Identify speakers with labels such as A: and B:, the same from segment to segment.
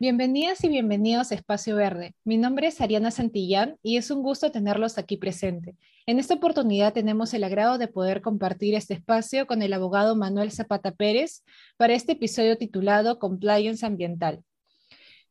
A: Bienvenidas y bienvenidos a Espacio Verde. Mi nombre es Ariana Santillán y es un gusto tenerlos aquí presente. En esta oportunidad tenemos el agrado de poder compartir este espacio con el abogado Manuel Zapata Pérez para este episodio titulado Compliance Ambiental.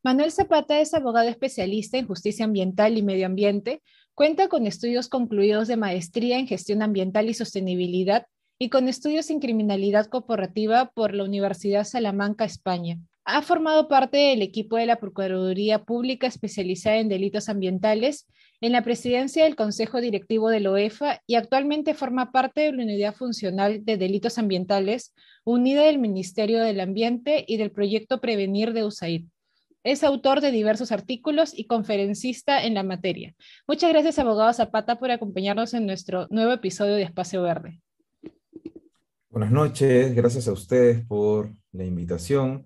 A: Manuel Zapata es abogado especialista en justicia ambiental y medio ambiente, cuenta con estudios concluidos de maestría en gestión ambiental y sostenibilidad y con estudios en criminalidad corporativa por la Universidad Salamanca, España. Ha formado parte del equipo de la Procuraduría Pública especializada en delitos ambientales en la presidencia del Consejo Directivo de la OEFA y actualmente forma parte de la Unidad Funcional de Delitos Ambientales unida del Ministerio del Ambiente y del proyecto Prevenir de USAID. Es autor de diversos artículos y conferencista en la materia. Muchas gracias, abogado Zapata, por acompañarnos en nuestro nuevo episodio de Espacio Verde.
B: Buenas noches, gracias a ustedes por la invitación.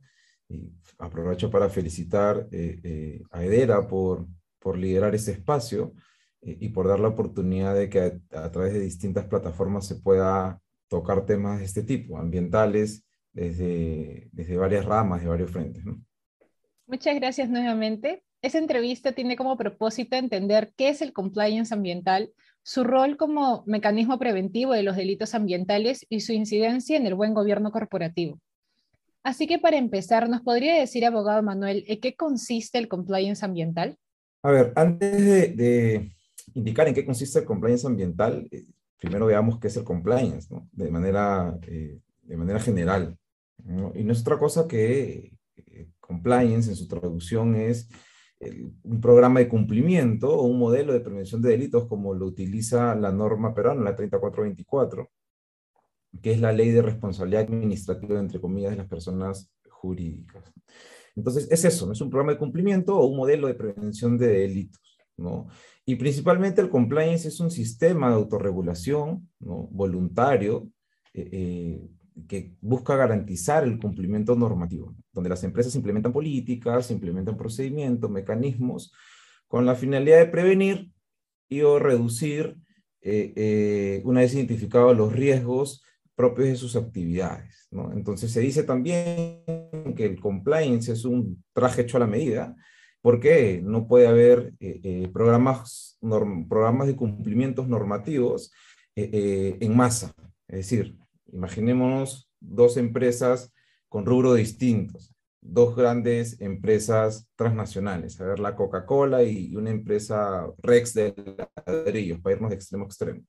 B: Aprovecho para felicitar eh, eh, a Edera por, por liderar ese espacio eh, y por dar la oportunidad de que a, través de distintas plataformas se pueda tocar temas de este tipo, ambientales, desde, desde varias ramas, de varios frentes.
A: Muchas gracias nuevamente. Esta entrevista tiene como propósito entender qué es el compliance ambiental, su rol como mecanismo preventivo de los delitos ambientales y su incidencia en el buen gobierno corporativo. Así que para empezar, ¿nos podría decir, abogado Manuel, en qué consiste el compliance ambiental?
B: A ver, antes de, indicar en qué consiste el compliance ambiental, eh, primero veamos qué es el compliance, de, manera, eh, de manera general. Y no es otra cosa que eh, compliance en su traducción es un programa de cumplimiento o un modelo de prevención de delitos como lo utiliza la norma peruana, la 3424, que es la ley de responsabilidad administrativa, entre comillas, de las personas jurídicas. Entonces, es eso, ¿no? es un programa de cumplimiento o un modelo de prevención de delitos. ¿no? Y principalmente el compliance es un sistema de autorregulación ¿no? voluntario eh, eh, que busca garantizar el cumplimiento normativo, donde las empresas implementan políticas, implementan procedimientos, mecanismos, con la finalidad de prevenir y o reducir, eh, una vez identificados los riesgos, propios de sus actividades. Entonces se dice también que el compliance es un traje hecho a la medida, porque no puede haber eh, eh, programas, programas de cumplimientos normativos eh, en masa. Es decir, imaginémonos dos empresas con rubro distintos, dos grandes empresas transnacionales, a ver, la Coca-Cola y una empresa Rex de ladrillos, para irnos de extremo a extremo.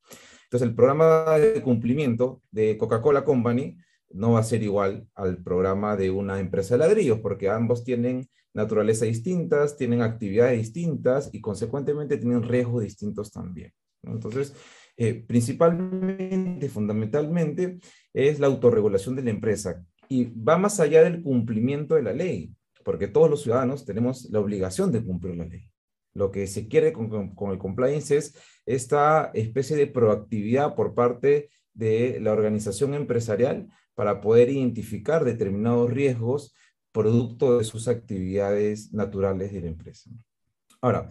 B: Entonces, el programa de cumplimiento de Coca-Cola Company no va a ser igual al programa de una empresa de ladrillos, porque ambos tienen naturaleza distintas, tienen actividades distintas y consecuentemente tienen riesgos distintos también. Entonces, eh, principalmente, fundamentalmente, es la autorregulación de la empresa y va más allá del cumplimiento de la ley, porque todos los ciudadanos tenemos la obligación de cumplir la ley. Lo que se quiere con, el compliance es esta especie de proactividad por parte de la organización empresarial para poder identificar determinados riesgos producto de sus actividades naturales de la empresa. Ahora,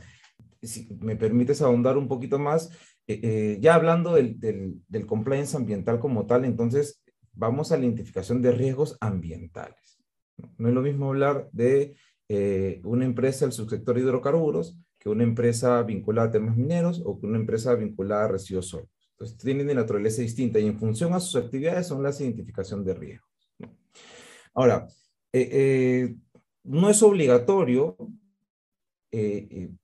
B: si me permites ahondar un poquito más, eh, eh, ya hablando del, del, compliance ambiental como tal, entonces vamos a la identificación de riesgos ambientales. No, es lo mismo hablar de eh, una empresa del subsector de hidrocarburos que una empresa vinculada a temas mineros o que una empresa vinculada a residuos sólidos. Entonces, tienen de naturaleza distinta y en función a sus actividades son las identificación de riesgos. Ahora, eh, eh, no es obligatorio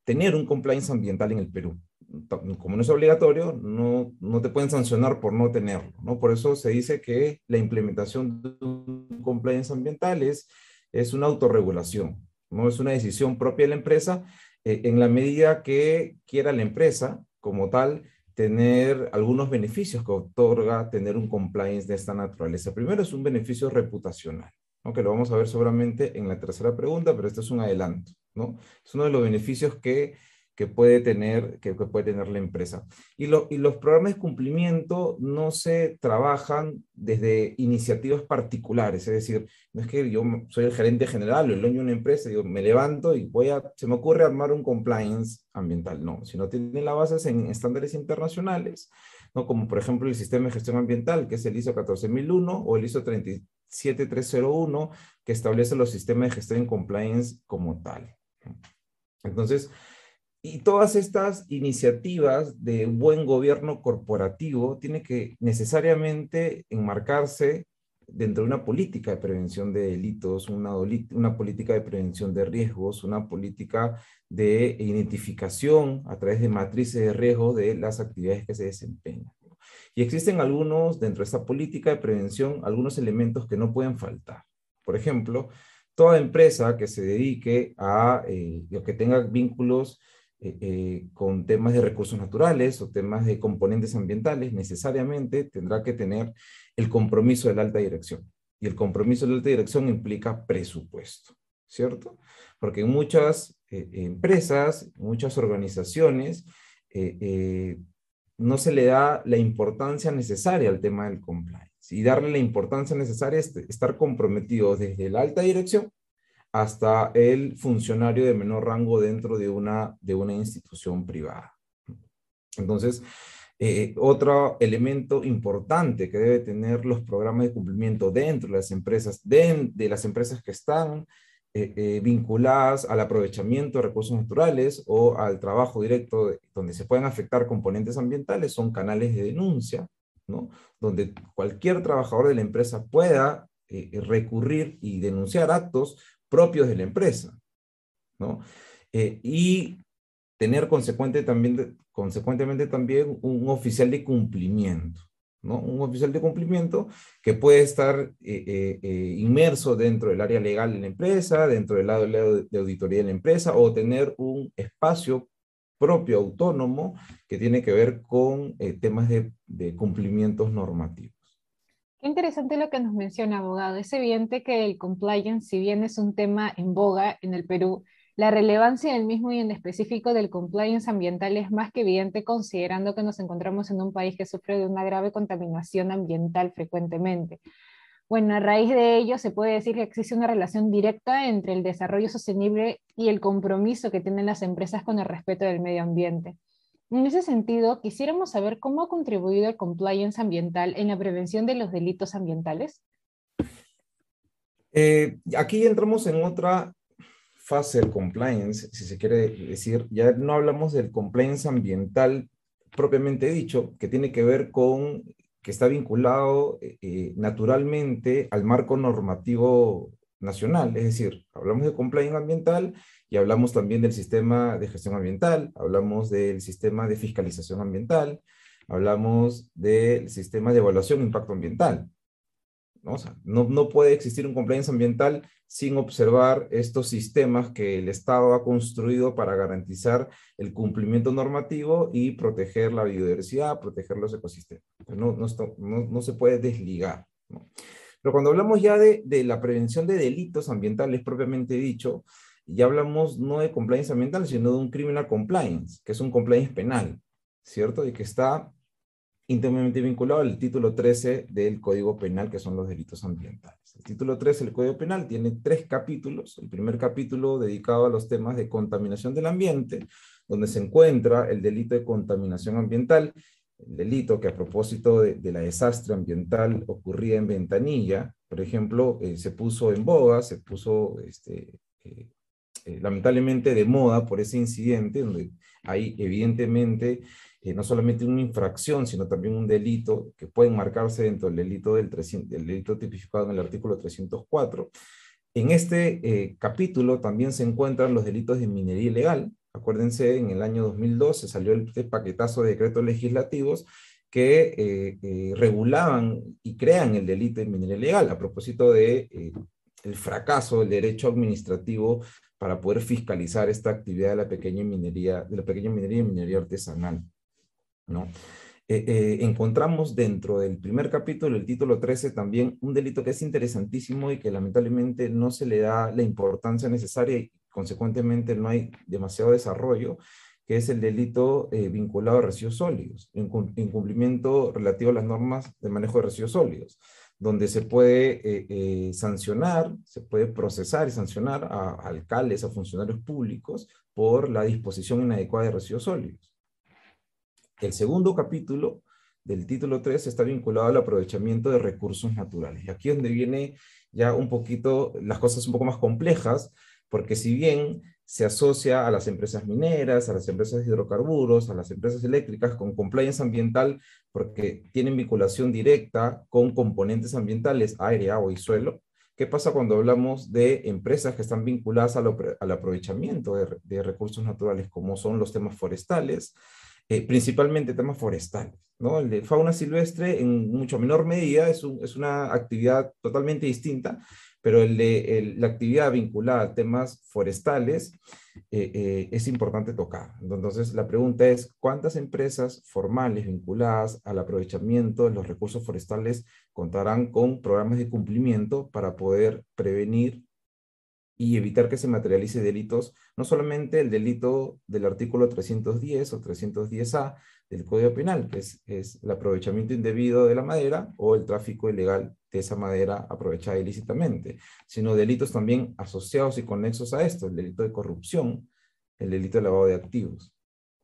B: tener un compliance ambiental en el Perú. Como no es obligatorio, no, no te pueden sancionar por no tenerlo. ¿no? Por eso se dice que la implementación de un compliance ambiental es, es una autorregulación, no es una decisión propia de la empresa eh, en la medida que quiera la empresa como tal tener algunos beneficios que otorga tener un compliance de esta naturaleza. Primero es un beneficio reputacional, que lo vamos a ver seguramente en la tercera pregunta, pero esto es un adelanto. ¿no? Es uno de los beneficios que que puede tener, que, puede tener la empresa. Y, y, los programas de cumplimiento no se trabajan desde iniciativas particulares, es decir, no es que yo soy el gerente general o el dueño de una empresa, digo, me levanto y voy a, se me ocurre armar un compliance ambiental, no, sino tiene la base en estándares internacionales, ¿no? como por ejemplo el sistema de gestión ambiental, que es el ISO 14001 o el ISO 7301 que establece los sistemas de gestión en compliance como tal. Entonces, y todas estas iniciativas de buen gobierno corporativo tienen que necesariamente enmarcarse dentro de una política de prevención de delitos, una, política de prevención de riesgos, una política de identificación a través de matrices de riesgo de las actividades que se desempeñan. Y existen algunos, dentro de esta política de prevención, algunos elementos que no pueden faltar. Por ejemplo, toda empresa que se dedique a, eh, que tenga vínculos eh, eh, con temas de recursos naturales o temas de componentes ambientales, necesariamente tendrá que tener el compromiso de la alta dirección. Y el compromiso de la alta dirección implica presupuesto, ¿cierto? Porque en muchas eh, empresas, muchas organizaciones, no se le da la importancia necesaria al tema del compliance. Y darle la importancia necesaria es estar comprometido desde la alta dirección hasta el funcionario de menor rango dentro de una, de una institución privada. Entonces, eh, otro elemento importante que debe tener los programas de cumplimiento dentro de las empresas, de, las empresas que están eh, eh, vinculadas al aprovechamiento de recursos naturales o al trabajo directo donde se pueden afectar componentes ambientales, son canales de denuncia, ¿no? donde cualquier trabajador de la empresa pueda recurrir y denunciar actos propios de la empresa, ¿no? Eh, y tener consecuente también, consecuentemente también un oficial de cumplimiento, ¿no? Un oficial de cumplimiento que puede estar eh, eh, inmerso dentro del área legal de la empresa, dentro del lado de auditoría de la empresa, o tener un espacio propio, autónomo, que tiene que ver con temas de, de cumplimientos normativos.
A: Interesante lo que nos menciona, abogado. Es evidente que el compliance, si bien es un tema en boga en el Perú, la relevancia del mismo y en específico del compliance ambiental es más que evidente considerando que nos encontramos en un país que sufre de una grave contaminación ambiental frecuentemente. Bueno, a raíz de ello se puede decir que existe una relación directa entre el desarrollo sostenible y el compromiso que tienen las empresas con el respeto del medio ambiente. En ese sentido, quisiéramos saber cómo ha contribuido el compliance ambiental en la prevención de los delitos ambientales.
B: Eh, aquí entramos en otra fase del compliance, si se quiere decir, ya no hablamos del compliance ambiental propiamente dicho, que tiene que ver con, que está vinculado eh, eh, naturalmente al marco normativo nacional, es decir, hablamos de compliance ambiental y hablamos también del sistema de gestión ambiental, hablamos del sistema de fiscalización ambiental, hablamos del sistema de evaluación de impacto ambiental. ¿no? no, no puede existir un compliance ambiental sin observar estos sistemas que el Estado ha construido para garantizar el cumplimiento normativo y proteger la biodiversidad, proteger los ecosistemas. No, no, no, no se puede desligar. Pero cuando hablamos ya de, de la prevención de delitos ambientales propiamente dicho, ya hablamos no de compliance ambiental, sino de un criminal compliance, que es un compliance penal, ¿cierto? Y que está íntimamente vinculado al título 13 del Código Penal, que son los delitos ambientales. El título 13 del Código Penal tiene tres capítulos. El primer capítulo dedicado a los temas de contaminación del ambiente, donde se encuentra el delito de contaminación ambiental, el delito que a propósito de, la desastre ambiental ocurría en Ventanilla, por ejemplo, eh, se puso en boga, se puso este, eh, eh, lamentablemente de moda por ese incidente, donde hay evidentemente no solamente una infracción, sino también un delito que puede marcarse dentro del delito, del, del delito tipificado en el artículo 304. En este capítulo también se encuentran los delitos de minería ilegal. Acuérdense, en el año 2012 salió el este paquetazo de decretos legislativos que regulaban y crean el delito de minería ilegal a propósito de el fracaso del derecho administrativo para poder fiscalizar esta actividad de la pequeña minería, de la pequeña minería y minería artesanal. ¿no? Eh, eh, encontramos dentro del primer capítulo, el título 13, también un delito que es interesantísimo y que lamentablemente no se le da la importancia necesaria y consecuentemente no hay demasiado desarrollo, que es el delito eh, vinculado a residuos sólidos, incumplimiento relativo a las normas de manejo de residuos sólidos donde se puede eh, eh, sancionar, se puede procesar y sancionar a, alcaldes, a funcionarios públicos por la disposición inadecuada de residuos sólidos. El segundo capítulo del título 3 está vinculado al aprovechamiento de recursos naturales. Y aquí es donde viene ya un poquito las cosas un poco más complejas, porque si bien se asocia a las empresas mineras, a las empresas de hidrocarburos, a las empresas eléctricas con compliance ambiental, porque tienen vinculación directa con componentes ambientales, aire, agua y suelo. ¿Qué pasa cuando hablamos de empresas que están vinculadas al, aprovechamiento de, recursos naturales, como son los temas forestales, eh, principalmente temas forestales? ¿no? El de fauna silvestre, en mucho menor medida, es, es una actividad totalmente distinta, pero la actividad vinculada a temas forestales eh, eh, es importante tocar. Entonces, la pregunta es, ¿cuántas empresas formales vinculadas al aprovechamiento de los recursos forestales contarán con programas de cumplimiento para poder prevenir y evitar que se materialice delitos, no solamente el delito del artículo 310 o 310A del Código Penal, que es, es el aprovechamiento indebido de la madera o el tráfico ilegal de esa madera aprovechada ilícitamente, sino delitos también asociados y conexos a esto, el delito de corrupción, el delito de lavado de activos,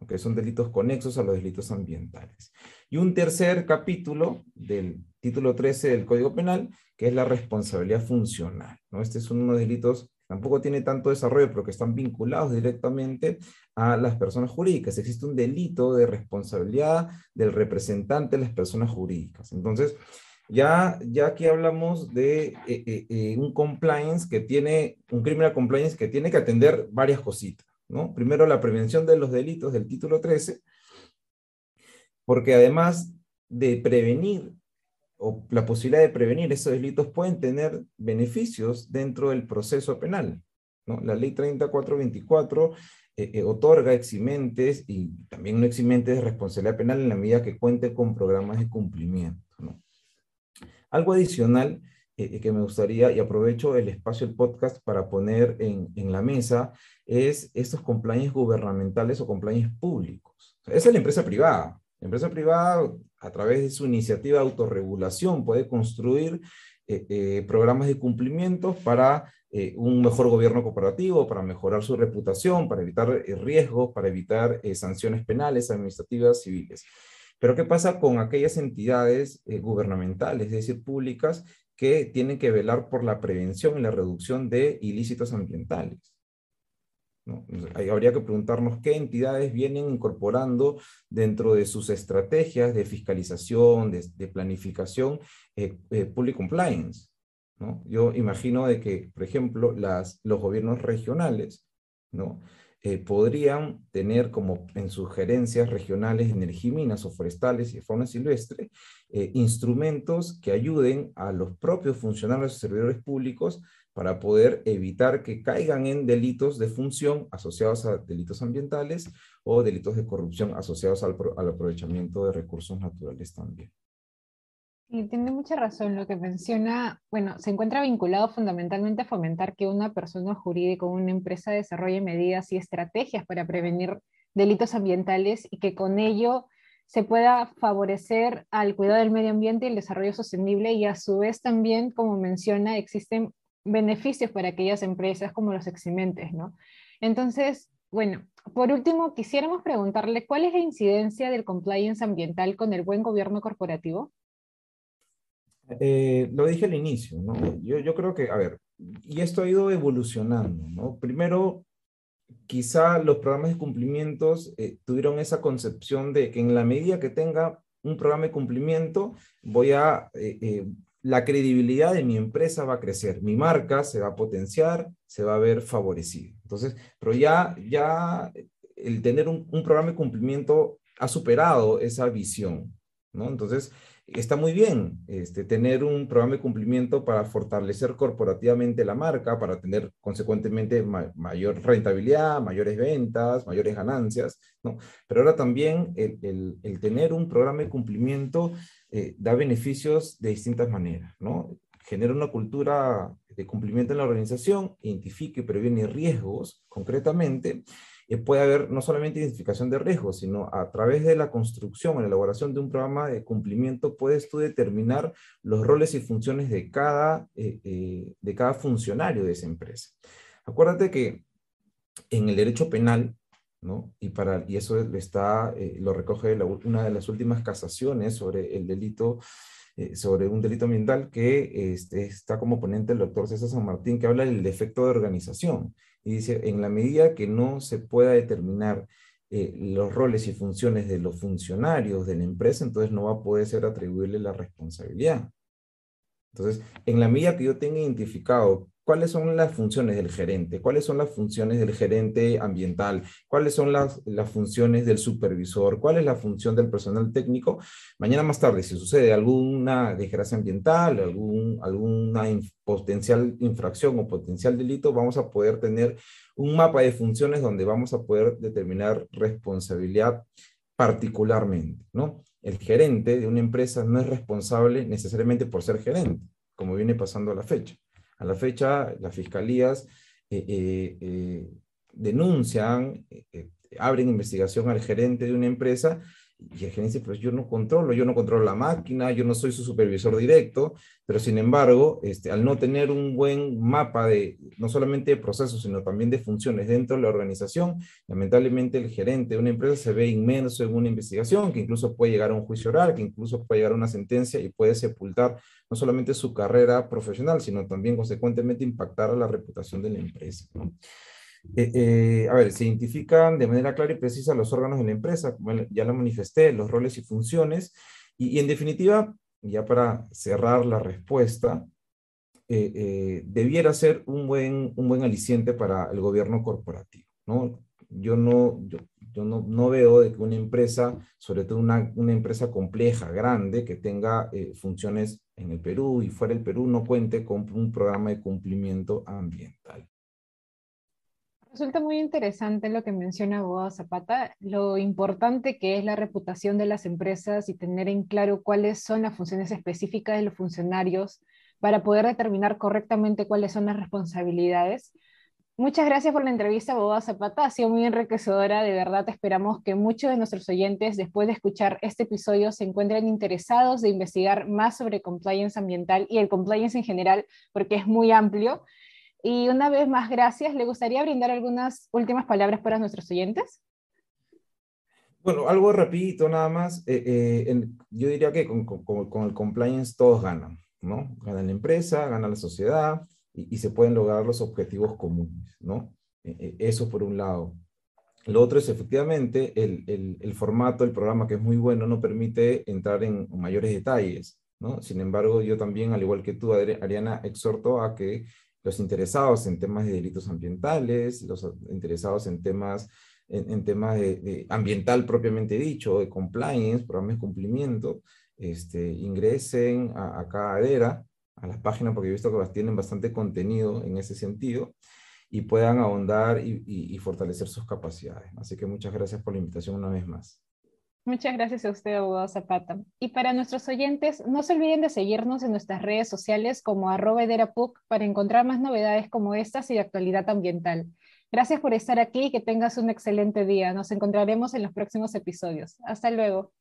B: que son delitos conexos a los delitos ambientales. Y un tercer capítulo del título 13 del Código Penal, que es la responsabilidad funcional. ¿no? Este es uno de los delitos tampoco tiene tanto desarrollo, pero que están vinculados directamente a las personas jurídicas. Existe un delito de responsabilidad del representante de las personas jurídicas. Entonces, ya, ya aquí hablamos de eh, eh, eh, un compliance que tiene, un criminal compliance que tiene que atender varias cositas, ¿no? Primero, la prevención de los delitos del título 13, porque además de prevenir o la posibilidad de prevenir esos delitos pueden tener beneficios dentro del proceso penal, ¿no? La ley 3424 otorga eximentes y también no eximentes de responsabilidad penal en la medida que cuente con programas de cumplimiento. ¿no? Algo adicional eh, eh, que me gustaría, y aprovecho el espacio del podcast para poner en, la mesa, es estos compliance gubernamentales o compliance públicos. esa es la empresa privada. La empresa privada, a través de su iniciativa de autorregulación, puede construir eh, programas de cumplimiento para un mejor gobierno cooperativo, para mejorar su reputación, para evitar riesgos, para evitar sanciones penales, administrativas, civiles. Pero ¿qué pasa con aquellas entidades eh, gubernamentales, es decir, públicas, que tienen que velar por la prevención y la reducción de ilícitos ambientales? Ahí habría que preguntarnos qué entidades vienen incorporando dentro de sus estrategias de fiscalización, de, planificación, eh, eh, public compliance. ¿no? Yo imagino de que, por ejemplo, las, los gobiernos regionales, ¿no? Eh, podrían tener como en sus gerencias regionales energía, minas o forestales y fauna silvestre, eh, instrumentos que ayuden a los propios funcionarios y servidores públicos para poder evitar que caigan en delitos de función asociados a delitos ambientales o delitos de corrupción asociados al aprovechamiento de recursos naturales también.
A: Y tiene mucha razón lo que menciona. Bueno, se encuentra vinculado fundamentalmente a fomentar que una persona jurídica o una empresa desarrolle medidas y estrategias para prevenir delitos ambientales y que con ello se pueda favorecer al cuidado del medio ambiente y el desarrollo sostenible y a su vez también, como menciona, existen beneficios para aquellas empresas como los eximentes, ¿no? Entonces, bueno, por último, quisiéramos preguntarle cuál es la incidencia del compliance ambiental con el buen gobierno corporativo.
B: Eh, lo dije al inicio, ¿no? Yo, yo creo que, a ver, y esto ha ido evolucionando, ¿no? Primero, quizá los programas de cumplimientos eh, tuvieron esa concepción de que en la medida que tenga un programa de cumplimiento, voy a, eh, la credibilidad de mi empresa va a crecer, mi marca se va a potenciar, se va a ver favorecida. Entonces, pero ya, ya el tener un, un programa de cumplimiento ha superado esa visión, ¿no? Entonces, está muy bien este, tener un programa de cumplimiento para fortalecer corporativamente la marca, para tener consecuentemente mayor rentabilidad, mayores ventas, mayores ganancias, ¿no? Pero ahora también el, el, tener un programa de cumplimiento eh, da beneficios de distintas maneras, ¿no? Genera una cultura de cumplimiento en la organización, identifica y previene riesgos concretamente, puede haber no solamente identificación de riesgos, sino a través de la construcción o la elaboración de un programa de cumplimiento, puedes tú determinar los roles y funciones de cada, eh, eh, de cada funcionario de esa empresa. Acuérdate que en el derecho penal ¿no? Y, para, y eso está, eh, lo recoge una de las últimas casaciones sobre el delito, eh, sobre un delito ambiental que este, está como ponente el doctor César San Martín, que habla del defecto de organización. Y dice, en la medida que no se pueda determinar eh, los roles y funciones de los funcionarios de la empresa, entonces no va a poder ser atribuirle la responsabilidad. Entonces, en la medida que yo tenga identificado cuáles son las funciones del gerente, cuáles son las funciones del gerente ambiental, cuáles son las, las, funciones del supervisor, cuál es la función del personal técnico. Mañana más tarde, si sucede alguna desgracia ambiental, algún, alguna potencial infracción o potencial delito, vamos a poder tener un mapa de funciones donde vamos a poder determinar responsabilidad particularmente, ¿no? El gerente de una empresa no es responsable necesariamente por ser gerente, como viene pasando a la fecha. A la fecha, las fiscalías eh, eh, eh, denuncian, abren investigación al gerente de una empresa y el gerente dice, pues yo no controlo, yo no controlo la máquina, yo no soy su supervisor directo, pero sin embargo, este, al no tener un buen mapa de no solamente de procesos, sino también de funciones dentro de la organización, lamentablemente el gerente de una empresa se ve inmerso en una investigación que incluso puede llegar a un juicio oral, que incluso puede llegar a una sentencia y puede sepultar no solamente su carrera profesional, sino también consecuentemente impactar a la reputación de la empresa. Eh, eh, a ver, se identifican de manera clara y precisa los órganos de la empresa, como ya lo manifesté, los roles y funciones, y, en definitiva, ya para cerrar la respuesta, eh, debiera ser un buen, un buen aliciente para el gobierno corporativo, ¿no? Yo no, yo, no, no, veo de que una empresa, sobre todo una, una empresa compleja, grande, que tenga funciones en el Perú y fuera del Perú, no cuente con un programa de cumplimiento ambiental.
A: Resulta muy interesante lo que menciona abogado Zapata, lo importante que es la reputación de las empresas y tener en claro cuáles son las funciones específicas de los funcionarios para poder determinar correctamente cuáles son las responsabilidades. Muchas gracias por la entrevista, abogado Zapata. Ha sido muy enriquecedora. De verdad, esperamos que muchos de nuestros oyentes, después de escuchar este episodio, se encuentren interesados de investigar más sobre compliance ambiental y el compliance en general, porque es muy amplio y una vez más, gracias. ¿Le gustaría brindar algunas últimas palabras para nuestros oyentes?
B: Bueno, algo rapidito nada más. Eh, eh, yo diría que con, con, el compliance todos ganan, ¿no? Gana la empresa, gana la sociedad y, se pueden lograr los objetivos comunes, ¿no? Eh, eso por un lado. Lo otro es efectivamente el, el, el, programa que es muy bueno, no permite entrar en mayores detalles, ¿no? Sin embargo, yo también, al igual que tú, Ariana, exhorto a que los interesados en temas de delitos ambientales, los interesados en temas, en, temas de, ambiental propiamente dicho, de compliance, programas de cumplimiento, este, ingresen a, cada ADERA, a las páginas, porque he visto que tienen bastante contenido en ese sentido, y puedan ahondar y, y fortalecer sus capacidades. Así que muchas gracias por la invitación una vez más.
A: Muchas gracias a usted, abogado Zapata. Y para nuestros oyentes, no se olviden de seguirnos en nuestras redes sociales como arroba para encontrar más novedades como estas y de actualidad ambiental. Gracias por estar aquí y que tengas un excelente día. Nos encontraremos en los próximos episodios. Hasta luego.